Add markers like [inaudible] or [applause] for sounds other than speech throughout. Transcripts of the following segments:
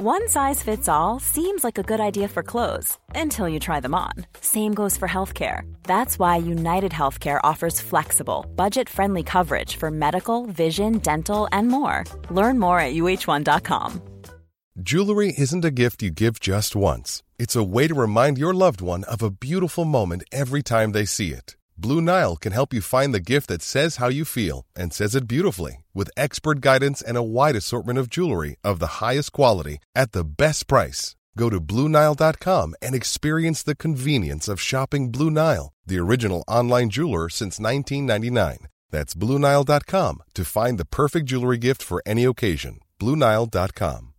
One size fits all seems like a good idea for clothes until you try them on. Same goes for healthcare. That's why United Healthcare offers flexible, budget friendly coverage for medical, vision, dental, and more. Learn more at uh1.com. Jewelry isn't a gift you give just once, it's a way to remind your loved one of a beautiful moment every time they see it. Blue Nile can help you find the gift that says how you feel and says it beautifully with expert guidance and a wide assortment of jewelry of the highest quality at the best price. Go to BlueNile.com and experience the convenience of shopping Blue Nile, the original online jeweler since 1999. That's BlueNile.com to find the perfect jewelry gift for any occasion. BlueNile.com.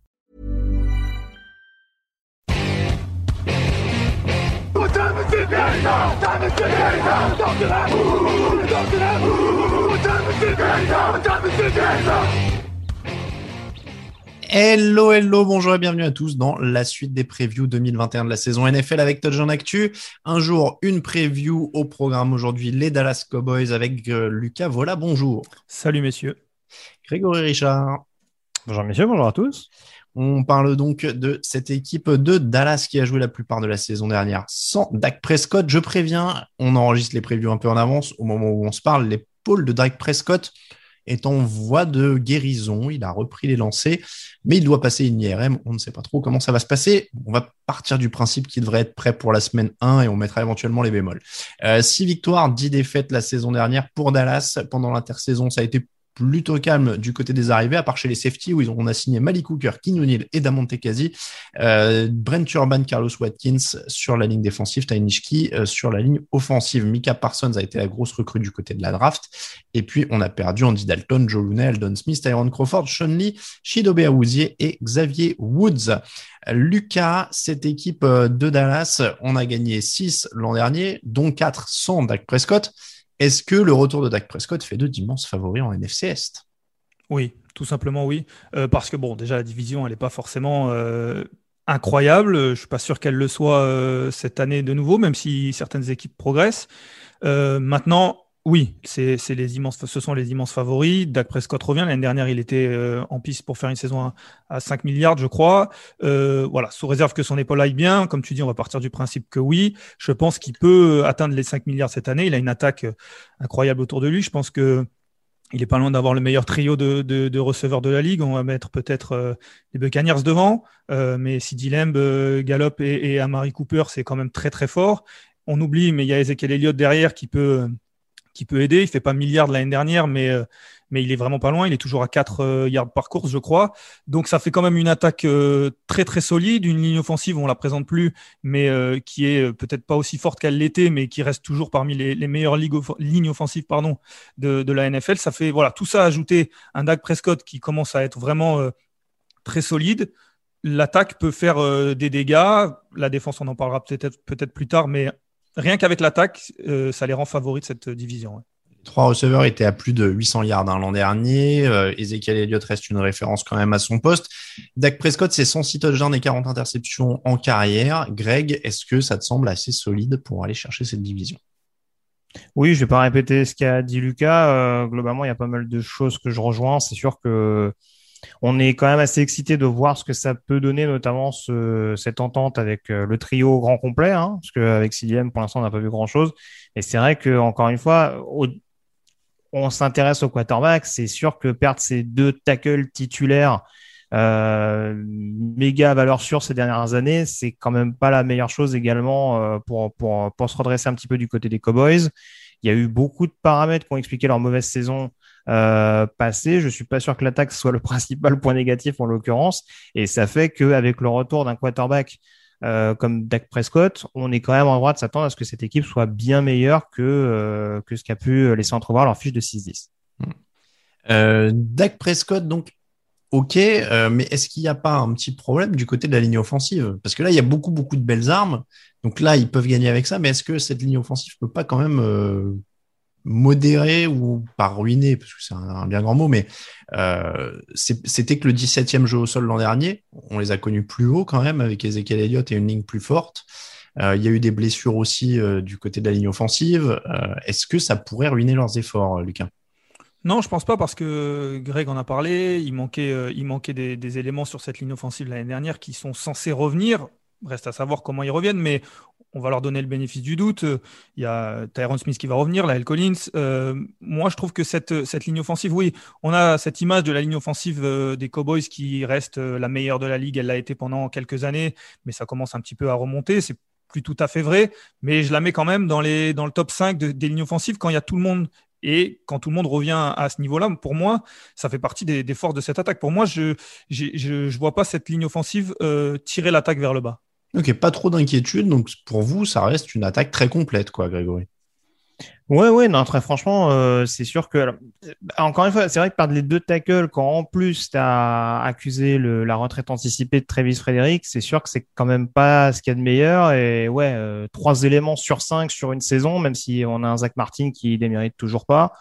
Hello, hello, bonjour et bienvenue à tous dans la suite des previews 2021 de la saison NFL avec Touchdown Actu. Un jour, une preview au programme aujourd'hui, les Dallas Cowboys avec euh, Lucas Vola. Bonjour. Salut messieurs. Grégory Richard. Bonjour messieurs, bonjour à tous. On parle donc de cette équipe de Dallas qui a joué la plupart de la saison dernière sans Dak Prescott. Je préviens, on enregistre les previews un peu en avance. Au moment où on se parle, l'épaule de Dak Prescott est en voie de guérison. Il a repris les lancers, mais il doit passer une IRM. On ne sait pas trop comment ça va se passer. On va partir du principe qu'il devrait être prêt pour la semaine 1 et on mettra éventuellement les bémols. Euh, 6 victoires, 10 défaites la saison dernière pour Dallas. Pendant l'intersaison, ça a été plutôt calme du côté des arrivées, à part chez les safety où on a signé Malik Hooker, King O'Neill et Damon Tekasi, euh, Brent Urban, Carlos Watkins sur la ligne défensive, Tainishki euh, sur la ligne offensive. Mika Parsons a été la grosse recrue du côté de la draft. Et puis, on a perdu Andy Dalton, Joe Looney, Don Smith, Tyron Crawford, Sean Lee, Shidobe Awuzie et Xavier Woods. Lucas, cette équipe euh, de Dallas, on a gagné 6 l'an dernier, dont 4 sans Dak Prescott. Est-ce que le retour de Dak Prescott fait d'immenses favoris en NFC Est? Oui, tout simplement oui. Euh, parce que bon, déjà la division, elle n'est pas forcément euh, incroyable. Je suis pas sûr qu'elle le soit euh, cette année de nouveau, même si certaines équipes progressent. Maintenant, oui, c'est les immenses, ce sont les immenses favoris. Dak Prescott revient. L'année dernière, il était euh, en piste pour faire une saison à, à 5 milliards, je crois. Euh, voilà, sous réserve que son épaule aille bien. Comme tu dis, on va partir du principe que oui. Je pense qu'il peut atteindre les 5 milliards cette année. Il a une attaque euh, incroyable autour de lui. Je pense que il est pas loin d'avoir le meilleur trio de, de, receveurs de la ligue. On va mettre peut-être euh, les Buccaneers devant, euh, mais si Lamb, euh, Gallup et, et Amari Cooper, c'est quand même très très fort. On oublie, mais il y a Ezekiel Elliott derrière qui peut qui peut aider. Il fait pas milliard de l'année dernière, mais euh, mais il est vraiment pas loin. Il est toujours à 4 euh, yards par course, je crois. Donc ça fait quand même une attaque euh, très très solide, une ligne offensive, on la présente plus, mais qui est peut-être pas aussi forte qu'elle l'était, mais qui reste toujours parmi les, meilleures lignes offensives pardon, de, la NFL. Ça fait voilà tout ça ajouté un Dak Prescott qui commence à être vraiment très solide. L'attaque peut faire des dégâts. La défense, on en parlera peut-être peut-être plus tard, mais rien qu'avec l'attaque, euh, ça les rend favoris de cette division. ouais. Les Trois receveurs étaient à plus de 800 yards hein, l'an dernier. Euh, Ezekiel Elliott reste une référence quand même à son poste. Dak Prescott, c'est 106 touchdowns et 40 interceptions en carrière. Greg, est-ce que ça te semble assez solide pour aller chercher cette division? Oui, je vais pas répéter ce qu'a dit Lucas. Euh, globalement, il y a pas mal de choses que je rejoins. C'est sûr que on est quand même assez excité de voir ce que ça peut donner, notamment ce, cette entente avec euh, le trio grand complet, hein, parce qu'avec CDM, pour l'instant, on n'a pas vu grand-chose. Et c'est vrai que encore une fois, on s'intéresse au quarterback. C'est sûr que perdre ces deux tackles titulaires euh, méga valeur sûre ces dernières années, c'est quand même pas la meilleure chose également euh, pour se redresser un petit peu du côté des Cowboys. Il y a eu beaucoup de paramètres qui ont expliqué leur mauvaise saison euh, passée. Je suis pas sûr que l'attaque soit le [laughs] principal point négatif en l'occurrence. Et ça fait qu'avec le retour d'un quarterback euh, comme Dak Prescott, on est quand même en droit de s'attendre à ce que cette équipe soit bien meilleure que, euh, que ce qu'a pu laisser entrevoir leur fiche de 6-10. Euh, Dak Prescott, donc, ok, mais est-ce qu'il n'y a pas un petit problème du côté de la ligne offensive? Parce que là, il y a beaucoup, beaucoup de belles armes. Donc là, ils peuvent gagner avec ça, mais est-ce que cette ligne offensive peut pas quand même modérer ou pas ruiner, parce que c'est un, bien grand mot, mais euh, c'était que le 17e jeu au sol l'an dernier. On les a connus plus haut quand même, avec Ezekiel Elliott et une ligne plus forte. Euh, il y a eu des blessures aussi euh, du côté de la ligne offensive. Est-ce que ça pourrait ruiner leurs efforts, Lucas? Non, je pense pas parce que Greg en a parlé. Il manquait, il manquait des, des, éléments sur cette ligne offensive l'année dernière qui sont censés revenir. Reste à savoir comment ils reviennent, mais on va leur donner le bénéfice du doute. Il y a Tyron Smith qui va revenir, L. Collins. Euh, moi, je trouve que cette, ligne offensive, oui, on a cette image de la ligne offensive euh, des Cowboys qui reste euh, la meilleure de la ligue. Elle l'a été pendant quelques années, mais ça commence un petit peu à remonter. C'est plus tout à fait vrai, mais je la mets quand même dans, le top 5 des lignes offensives quand il y a tout le monde et quand tout le monde revient à ce niveau-là, pour moi, ça fait partie des, forces de cette attaque. Pour moi, je ne vois pas cette ligne offensive tirer l'attaque vers le bas. Ok, pas trop d'inquiétude. Donc pour vous, ça reste une attaque très complète, quoi, Grégory. Ouais, ouais, non, très franchement, euh, c'est sûr que. Alors, encore une fois, c'est vrai que par les deux tackles, quand en plus tu as accusé la retraite anticipée de Travis Frédéric, c'est sûr que c'est quand même pas ce qu'il y a de meilleur. Et ouais, euh, trois éléments sur cinq sur une saison, même si on a un Zach Martin qui les mérite toujours pas,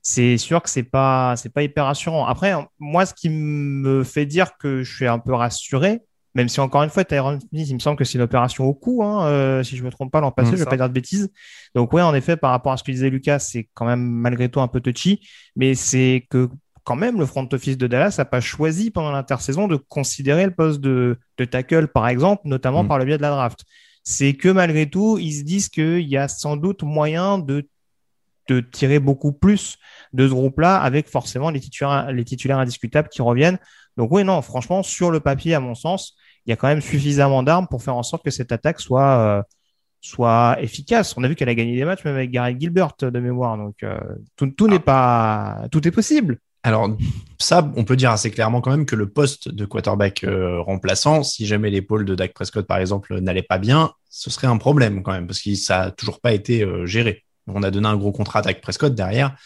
c'est sûr que c'est pas, pas hyper rassurant. Après, moi, ce qui me fait dire que je suis un peu rassuré, même si encore une fois, Tyron Smith, il me semble que c'est l'opération au cou, hein, euh, si je me trompe pas l'an passé, mmh, je vais pas dire de bêtises. Donc ouais, en effet, par rapport à ce que disait Lucas, c'est quand même malgré tout un peu touchy, mais c'est que quand même le front office de Dallas n'a pas choisi pendant l'intersaison de considérer le poste de, de tackle, par exemple, notamment mmh. par le biais de la draft. C'est que malgré tout, ils se disent qu'il y a sans doute moyen de de tirer beaucoup plus de ce groupe-là avec forcément les titulaires, les titulaires indiscutables qui reviennent. Donc oui, non, franchement, sur le papier, à mon sens, il y a quand même suffisamment d'armes pour faire en sorte que cette attaque soit euh, soit efficace. On a vu qu'elle a gagné des matchs même avec Gareth Gilbert de mémoire, donc euh, tout, tout n'est pas tout est possible. Alors ça, on peut dire assez clairement quand même que le poste de quarterback euh, remplaçant, si jamais l'épaule de Dak Prescott par exemple n'allait pas bien, ce serait un problème quand même parce que ça a toujours pas été euh, géré. On a donné un gros contrat à Dak Prescott derrière,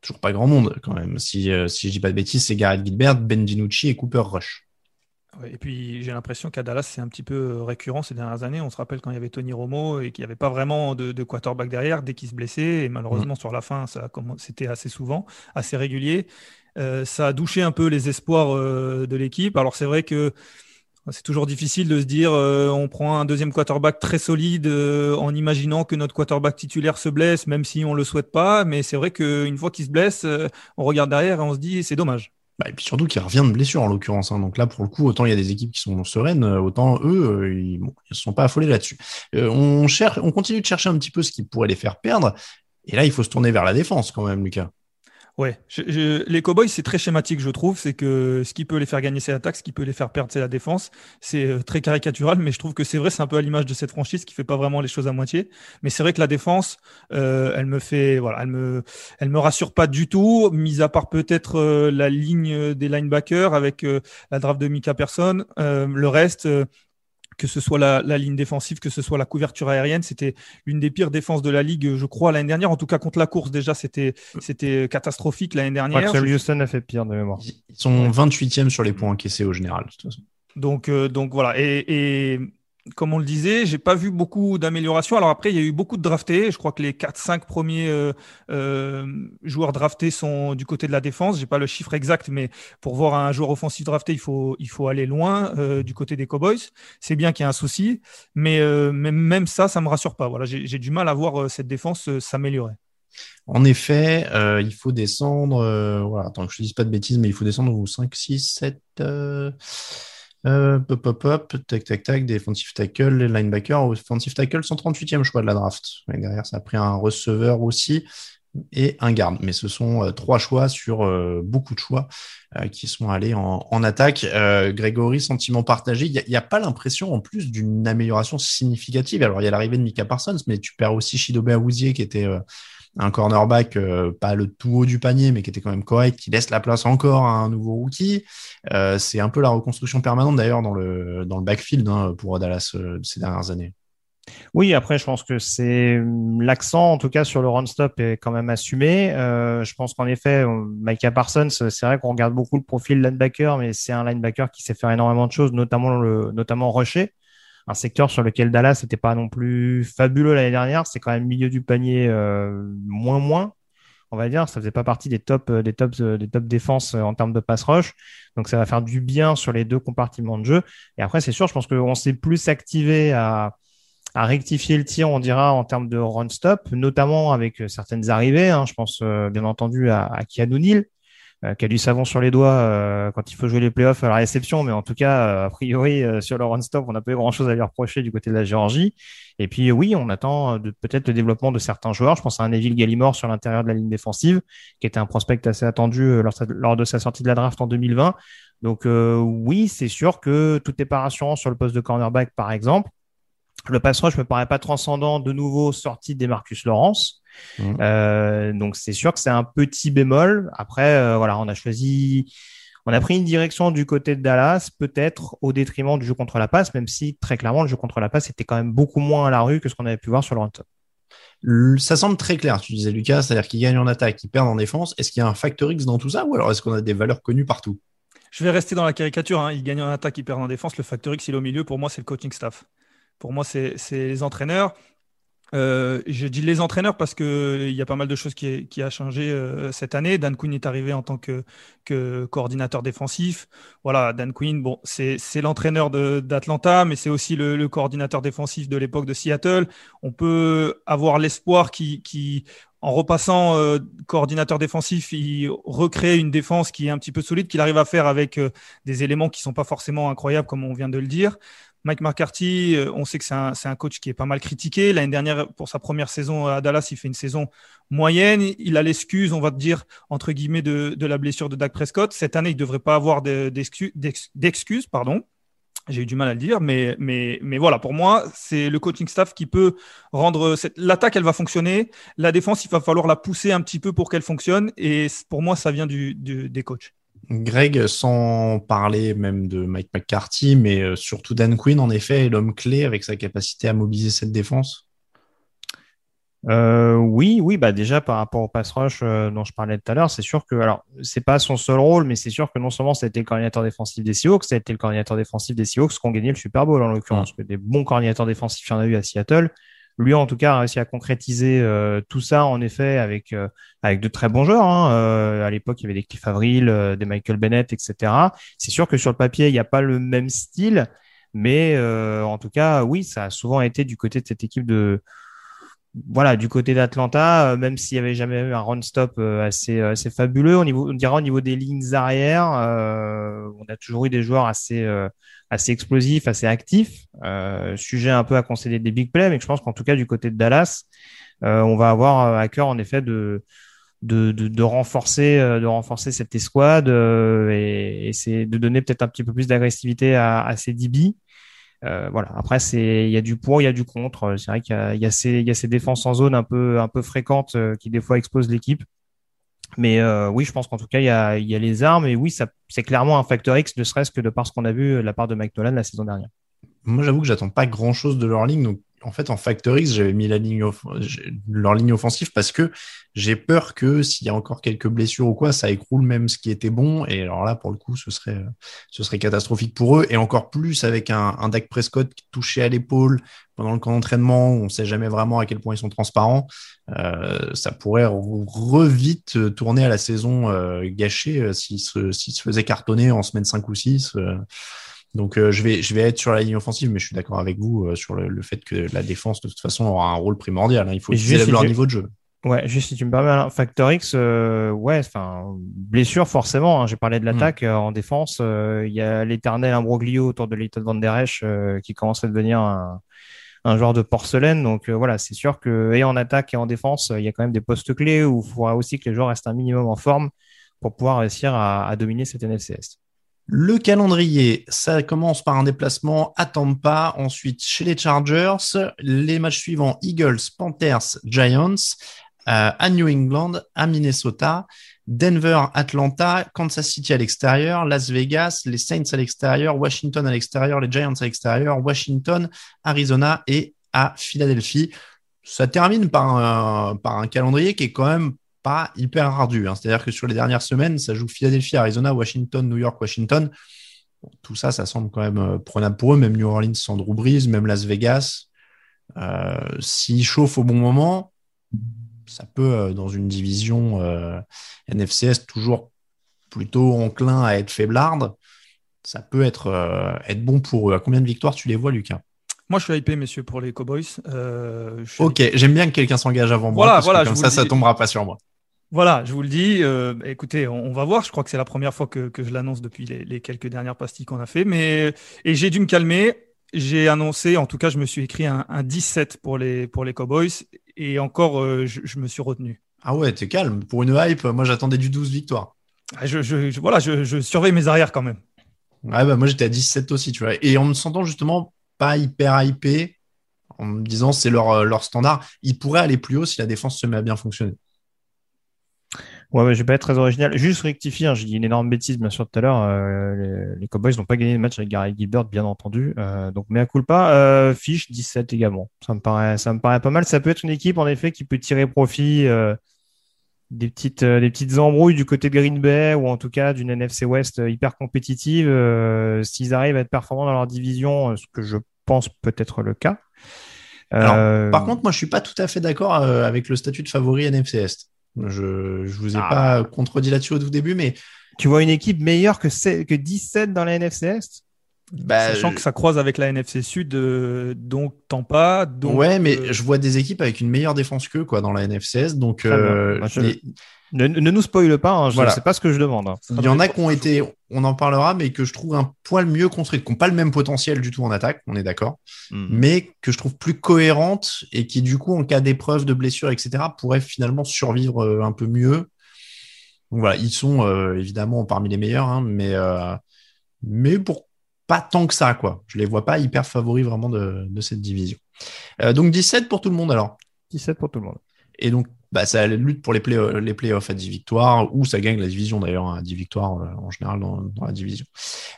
toujours pas grand monde quand même. Si si je dis pas de bêtises, c'est Gareth Gilbert, Ben DiNucci et Cooper Rush. Et puis j'ai l'impression qu'à Dallas, c'est un petit peu euh, récurrent ces dernières années. On se rappelle quand il y avait Tony Romo et qu'il n'y avait pas vraiment de, de, quarterback derrière dès qu'il se blessait. Et malheureusement, mmh. sur la fin, c'était assez souvent, assez régulier. Euh, ça a douché un peu les espoirs euh, de l'équipe. Alors c'est vrai que c'est toujours difficile de se dire euh, on prend un deuxième quarterback très solide euh, en imaginant que notre quarterback titulaire se blesse, même si on le souhaite pas. Mais c'est vrai qu'une fois qu'il se blesse, euh, on regarde derrière et on se dit c'est dommage. Bah, et puis surtout qu'il revient de blessure en l'occurrence. Hein. Donc là, pour le coup, autant il y a des équipes qui sont sereines, autant eux, euh, ils ne se sont pas affolés là-dessus. Euh, on, cherche, on continue de chercher un petit peu ce qui pourrait les faire perdre. Et là, il faut se tourner vers la défense quand même, Lucas. Ouais, je, je, les Cowboys, c'est très schématique, je trouve. C'est que ce qui peut les faire gagner, c'est l'attaque, ce qui peut les faire perdre, c'est la défense. C'est euh, très caricatural, mais je trouve que c'est vrai, c'est un peu à l'image de cette franchise qui fait pas vraiment les choses à moitié. Mais c'est vrai que la défense, euh, elle me fait, voilà, elle me, elle me rassure pas du tout, mis à part peut-être euh, la ligne des linebackers avec la draft de Mika Person. Le reste, que ce soit la, la, ligne défensive, que ce soit la couverture aérienne. C'était l'une des pires défenses de la ligue, je crois, l'année dernière. En tout cas, contre la course, déjà, c'était c'était catastrophique l'année dernière. Ouais, Houston a fait pire de mémoire. Ils sont 28e sur les points encaissés au général, de toute façon. Donc, euh, donc voilà. Et, et comme on le disait, j'ai pas vu beaucoup d'améliorations. Alors après, il y a eu beaucoup de draftés. Je crois que les 4-5 premiers euh, euh, joueurs draftés sont du côté de la défense. J'ai pas le chiffre exact, mais pour voir un joueur offensif drafté, il faut il faut aller loin euh, du côté des Cowboys. C'est bien qu'il y ait un souci, mais, même ça, ça me rassure pas. Voilà, j'ai du mal à voir cette défense s'améliorer. En effet, il faut descendre. voilà, attends que je dise pas de bêtises, mais il faut descendre au 5, 6, 7. Euh, pop, pop, pop, tac, tac, tac, defensive tackle, les linebackers, offensive tackle, 138e choix de la draft. Et derrière, ça a pris un receveur aussi et un garde. Mais ce sont euh, trois choix sur euh, beaucoup de choix euh, qui sont allés en, attaque. Euh, Grégory, sentiment partagé. Il n'y a, a, pas l'impression en plus d'une amélioration significative. Alors, il y a l'arrivée de Mika Parsons, mais tu perds aussi Shidobe Awuzie qui était un cornerback, euh, pas le tout haut du panier, mais qui était quand même correct, qui laisse la place encore à un nouveau rookie. Euh, c'est un peu la reconstruction permanente d'ailleurs dans le, backfield hein, pour Dallas euh, ces dernières années. Oui, après, je pense que c'est l'accent, en tout cas, sur le run-stop est quand même assumé. Je pense qu'en effet, Micah Parsons, c'est vrai qu'on regarde beaucoup le profil linebacker, mais c'est un linebacker qui sait faire énormément de choses, notamment notamment rusher un secteur sur lequel Dallas n'était pas non plus fabuleux l'année dernière. C'est quand même milieu du panier euh, moins moins, on va dire. Ça faisait pas partie des top euh, des tops euh, des en termes de pass rush. Donc ça va faire du bien sur les deux compartiments de jeu. Et après, c'est sûr, je pense qu'on s'est plus activé à rectifier le tir, on dira, en termes de run-stop, notamment avec certaines arrivées. Hein. je pense bien entendu à, à euh, qui a du savon sur les doigts euh, quand il faut jouer les playoffs à la réception, mais en tout cas, euh, a priori, sur le run-stop, on n'a pas eu grand-chose à lui reprocher du côté de la Géorgie. Et puis oui, on attend peut-être le développement de certains joueurs. Je pense à un Neville Gallimore sur l'intérieur de la ligne défensive, qui était un prospect assez attendu lors, de sa sortie de la draft en 2020. Donc oui, c'est sûr que tout n'est sur le poste de cornerback, par exemple. Le pass rush me paraît pas transcendant de nouveau sorti des Marcus Lawrence. Mmh. Euh, donc c'est sûr que c'est un petit bémol. Après, euh, voilà, on a choisi, on a pris une direction du côté de Dallas, peut-être au détriment du jeu contre la passe, même si très clairement le jeu contre la passe était quand même beaucoup moins à la rue que ce qu'on avait pu voir sur le run Ça semble très clair, tu disais Lucas, c'est-à-dire qu'ils gagnent en attaque, ils perdent en défense. Est-ce qu'il y a un facteur X dans tout ça ou alors est-ce qu'on a des valeurs connues partout? Je vais rester dans la caricature. Hein. Ils gagnent en attaque, ils perdent en défense. Le facteur X, il est au milieu. Pour moi, c'est le coaching staff. Pour moi, c'est les entraîneurs. Euh, je dis les entraîneurs parce que il y a pas mal de choses qui, qui a changé euh, cette année. Dan Quinn est arrivé en tant que, que coordinateur défensif. Voilà, Dan Quinn, bon, c'est l'entraîneur d'Atlanta, mais c'est aussi le, le, coordinateur défensif de l'époque de Seattle. On peut avoir l'espoir qui, qui, en repassant euh, coordinateur défensif, il recrée une défense qui est un petit peu solide, qu'il arrive à faire avec euh, des éléments qui sont pas forcément incroyables, comme on vient de le dire. Mike McCarthy, euh, on sait que c'est un, coach qui est pas mal critiqué. L'année dernière, pour sa première saison à Dallas, il fait une saison moyenne. Il a l'excuse, on va dire, entre guillemets, de, la blessure de Dak Prescott. Cette année, il devrait pas avoir d'excuses, pardon. J'ai eu du mal à le dire, mais, mais, voilà, pour moi, c'est le coaching staff qui peut rendre l'attaque, elle va fonctionner. La défense, il va falloir la pousser un petit peu pour qu'elle fonctionne. Et pour moi, ça vient du, du des coachs. Greg, sans parler même de Mike McCarthy, mais euh, surtout Dan Quinn, en effet, est l'homme clé avec sa capacité à mobiliser cette défense euh, oui, oui, bah déjà par rapport au pass rush euh, dont je parlais tout à l'heure, c'est sûr que alors c'est pas son seul rôle, mais c'est sûr que non seulement été le coordinateur défensif des Seahawks, été le coordinateur défensif des Seahawks qui ont gagné le Super Bowl en l'occurrence, que des bons coordinateurs défensifs il y en a eu à Seattle. Lui, en tout cas, a réussi à concrétiser euh, tout ça, en effet, avec euh, avec de très bons joueurs. Hein. Euh, à l'époque, il y avait des Cliff Avril, des Michael Bennett, etc. C'est sûr que sur le papier, il n'y a pas le même style, mais en tout cas, oui, ça a souvent été du côté de cette équipe de voilà, du côté d'Atlanta, même s'il y avait jamais eu un run stop assez assez fabuleux, au niveau, on dira au niveau des lignes arrière, on a toujours eu des joueurs assez assez explosif, assez actif, euh, sujet un peu à concéder des big plays, mais je pense qu'en tout cas du côté de Dallas, euh, on va avoir à cœur en effet de de, de, renforcer euh, de renforcer cette escouade euh, et, et c'est de donner peut-être un petit peu plus d'agressivité à, à ces DB. Euh, voilà. Après, c'est il y a du pour, il y a du contre. C'est vrai qu'il y y a ces il y a ces défenses en zone un peu un peu fréquentes qui des fois exposent l'équipe. Mais euh, oui, je pense qu'en tout cas, il y a, il y a les armes. Et oui, c'est clairement un facteur X, ne serait-ce que de par ce qu'on a vu de la part de Mike Nolan la saison dernière. Moi, j'avoue que j'attends pas grand-chose de leur ligne. Donc, en fait, en Factor X, j'avais mis la ligne leur ligne offensive parce que j'ai peur que s'il y a encore quelques blessures ou quoi, ça écroule même ce qui était bon. Et alors là, pour le coup, ce serait, ce serait catastrophique pour eux. Et encore plus avec un, un Dak Prescott touché à l'épaule pendant le camp d'entraînement, on ne sait jamais vraiment à quel point ils sont transparents. Euh, ça pourrait revite tourner à la saison euh, gâchée euh, s'ils se, se faisaient cartonner en semaine 5 ou 6. Donc euh, je vais je vais être sur la ligne offensive, mais je suis d'accord avec vous euh, sur le, fait que la défense de toute façon aura un rôle primordial. Hein. Il faut élèvent leur niveau de jeu. Ouais, juste si tu me permets, Factor X, euh, ouais, enfin blessure forcément. Hein. J'ai parlé de hmm. l'attaque en défense. Il y a l'éternel imbroglio autour de Leighton Van Der Esch qui commence à devenir un, un joueur de porcelaine. Donc voilà, c'est sûr que et en attaque et en défense, il y a quand même des postes clés où il faudra aussi que les joueurs restent un minimum en forme pour pouvoir réussir à, à dominer cette NFC le calendrier, ça commence par un déplacement à Tampa, ensuite chez les Chargers, les matchs suivants Eagles, Panthers, Giants, euh, à New England, à Minnesota, Denver, Atlanta, Kansas City à l'extérieur, Las Vegas, les Saints à l'extérieur, Washington à l'extérieur, les Giants à l'extérieur, Washington, Arizona et à Philadelphie. Ça termine par par un calendrier qui est quand même pas hyper ardu. Hein. C'est-à-dire que sur les dernières semaines, ça joue Philadelphie, Arizona, Washington, New York, Washington. tout ça, ça semble quand même euh, prenable pour eux. Même New Orleans sans Drew Brees, même Las Vegas. Euh, S'ils chauffent au bon moment, ça peut, euh, dans une division euh, NFCS toujours plutôt enclin à être faiblarde, ça peut être, être bon pour eux. À combien de victoires tu les vois, Lucas? Moi, je suis hypé, messieurs, pour les Cowboys. Euh, Ok, j'aime bien que quelqu'un s'engage avant moi. Voilà, parce que voilà, comme ça, ça tombera pas sur moi. Voilà, je vous le dis. euh, écoutez, on, on va voir. Je crois que c'est la première fois que, que je l'annonce depuis les, les quelques dernières pastilles qu'on a fait. Mais et j'ai dû me calmer. J'ai annoncé, en tout cas, je me suis écrit un, un 17 pour les pour les Cowboys. Et encore, euh, je, je me suis retenu. Ah ouais, t'es calme. Pour une hype, moi j'attendais du 12 victoires. Ah, Je, je- je- voilà, je, je surveille mes arrières quand même. Ouais, bah moi j'étais à 17 aussi, tu vois. Et en me sentant justement pas hyper hypé, en me disant c'est leur, euh, leur standard, ils pourraient aller plus haut si la défense se met à bien fonctionner. Ouais, mais je vais pas être très original. Juste rectifier, hein, j'ai dit une énorme bêtise bien sûr tout à l'heure. euh, les, les Cowboys n'ont pas gagné de match avec Gary Gilbert, bien entendu. Euh, donc, mea culpa. Euh, fiche 17 également. Ça me paraît, ça me paraît pas mal. Ça peut être une équipe en effet qui peut tirer profit euh, des petites, des petites embrouilles du côté de Green Bay ou en tout cas d'une NFC West hyper compétitive. S'ils arrivent à être performants dans leur division, ce que je pense peut être le cas. Alors, Par contre, moi je suis pas tout à fait d'accord avec le statut de favori NFC Est. Je, je vous ai Ah. pas contredit là-dessus au tout début, mais tu vois une équipe meilleure que, se- que 17 dans la NFC Est? Bah, Sachant que ça croise avec la NFC Sud, euh, donc Tampa. Donc, ouais, mais euh, je vois des équipes avec une meilleure défense qu'eux quoi dans la NFC Est. Donc euh, Bah, je- les- Ne, ne nous spoile pas, hein, je Voilà. sais pas ce que je demande. hein. il y en a qui ont été, on en parlera, mais que je trouve un poil mieux construites, qui n'ont pas le même potentiel du tout en attaque, on est d'accord. Hmm. mais que je trouve plus cohérente et qui, du coup, en cas d'épreuve, de blessure, etc., pourrait finalement survivre euh, un peu mieux. Donc voilà, ils sont euh, évidemment parmi les meilleurs, hein, mais, euh, mais pour pas tant que ça, quoi. Je les vois pas hyper favoris vraiment de, de cette division. Euh, donc 17 pour tout le monde alors. 17 pour tout le monde. Et donc, bah, ça lutte pour les, les playoffs à 10 victoires, ou ça gagne la division d'ailleurs hein, à 10 victoires euh, en général dans, la division.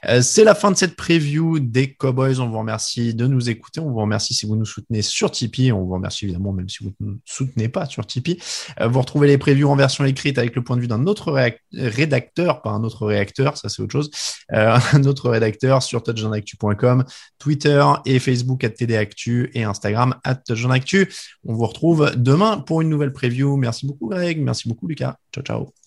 Euh, c'est la fin de cette preview des Cowboys. On vous remercie de nous écouter. On vous remercie si vous nous soutenez sur Tipeee. On vous remercie évidemment même si vous ne soutenez pas sur Tipeee. Euh, vous retrouvez les previews en version écrite avec le point de vue d'un autre rédacteur, pas un autre réacteur, ça c'est autre chose, Euh, [laughs] un autre rédacteur sur touchdownactu.com, Twitter et Facebook at TDActu et Instagram at touchdownactu. On vous retrouve demain pour une nouvelle preview. Merci beaucoup Greg, merci beaucoup Lucas. Ciao ciao.